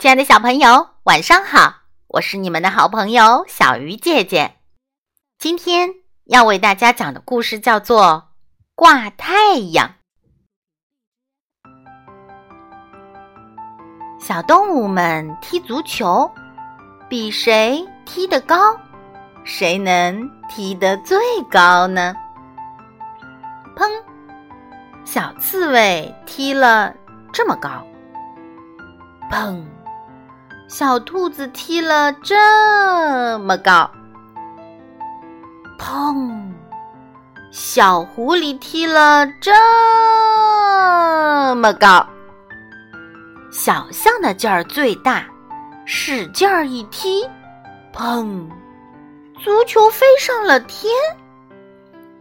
亲爱的小朋友，晚上好！我是你们的好朋友小鱼姐姐。今天要为大家讲的故事叫做《挂太阳》。小动物们踢足球，比谁踢得高，谁能踢得最高呢？砰！小刺猬踢了这么高。砰！小兔子踢了这么高，砰！小狐狸踢了这么高。小象的劲儿最大，使劲儿一踢，砰！足球飞上了天。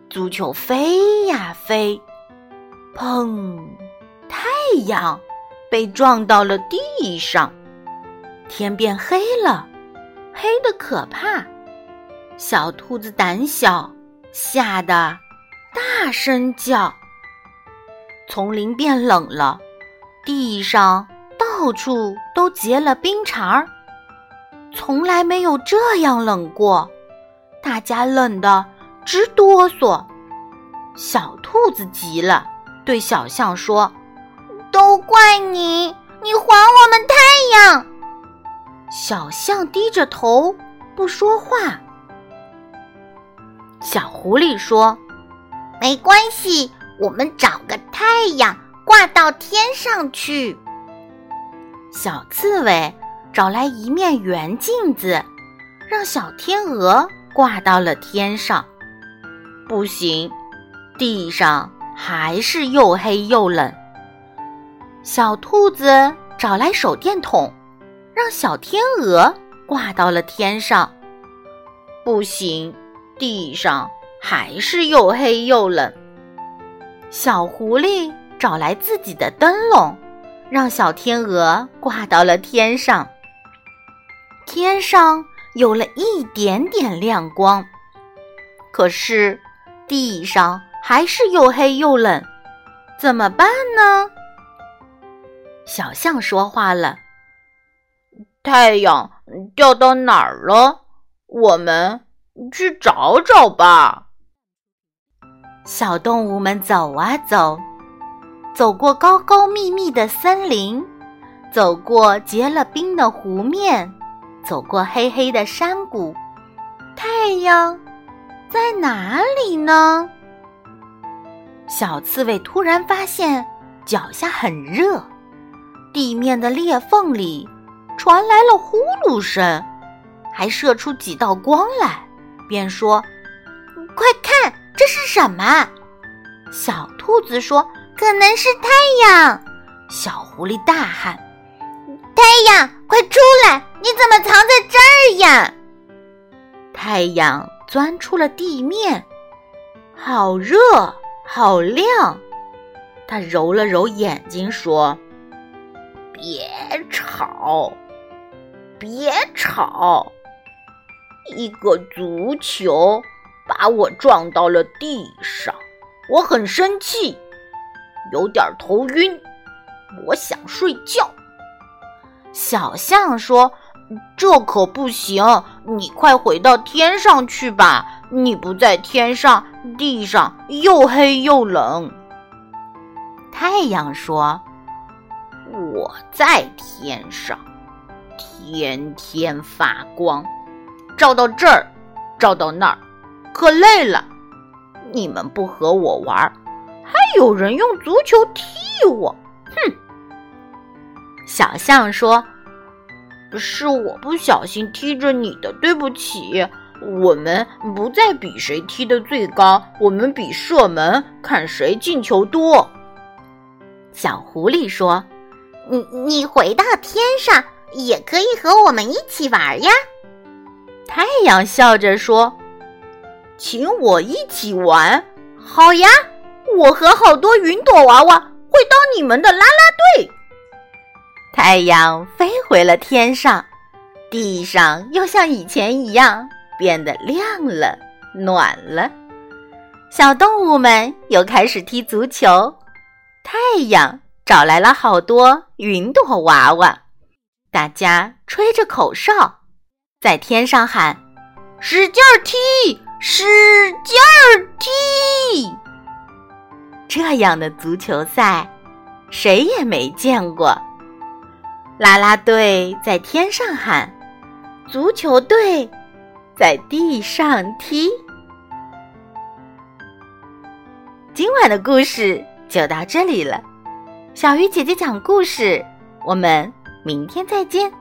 足球飞呀飞，砰！太阳被撞到了地上。天变黑了，黑的可怕。小兔子胆小，吓得大声叫。丛林变冷了，地上到处都结了冰碴儿，从来没有这样冷过。大家冷得直哆嗦。小兔子急了，对小象说：“都怪你，你还我们太阳！”小象低着头不说话。小狐狸说：“没关系，我们找个太阳挂到天上去。”小刺猬找来一面圆镜子，让小天鹅挂到了天上。不行，地上还是又黑又冷。小兔子找来手电筒。让小天鹅挂到了天上，不行，地上还是又黑又冷。小狐狸找来自己的灯笼，让小天鹅挂到了天上，天上有了一点点亮光。可是地上还是又黑又冷，怎么办呢？小象说话了。太阳掉到哪儿了？我们去找找吧。小动物们走啊走，走过高高密密的森林，走过结了冰的湖面，走过黑黑的山谷。太阳在哪里呢？小刺猬突然发现脚下很热，地面的裂缝里。传来了呼噜声，还射出几道光来，便说：“快看，这是什么？”小兔子说：“可能是太阳。”小狐狸大喊：“太阳，快出来！你怎么藏在这儿呀？”太阳钻出了地面，好热，好亮。他揉了揉眼睛，说：“别吵。”别吵！一个足球把我撞到了地上，我很生气，有点头晕，我想睡觉。小象说：“这可不行，你快回到天上去吧！你不在天上，地上又黑又冷。”太阳说：“我在天上。”天天发光，照到这儿，照到那儿，可累了。你们不和我玩，还有人用足球踢我，哼！小象说：“是我不小心踢着你的，对不起。我们不再比谁踢得最高，我们比射门，看谁进球多。”小狐狸说：“你你回到天上。”也可以和我们一起玩呀！太阳笑着说：“请我一起玩，好呀！我和好多云朵娃娃会当你们的啦啦队。”太阳飞回了天上，地上又像以前一样变得亮了、暖了。小动物们又开始踢足球，太阳找来了好多云朵娃娃。大家吹着口哨，在天上喊：“使劲踢，使劲踢！”这样的足球赛，谁也没见过。啦啦队在天上喊，足球队在地上踢。今晚的故事就到这里了，小鱼姐姐讲故事，我们明天再见。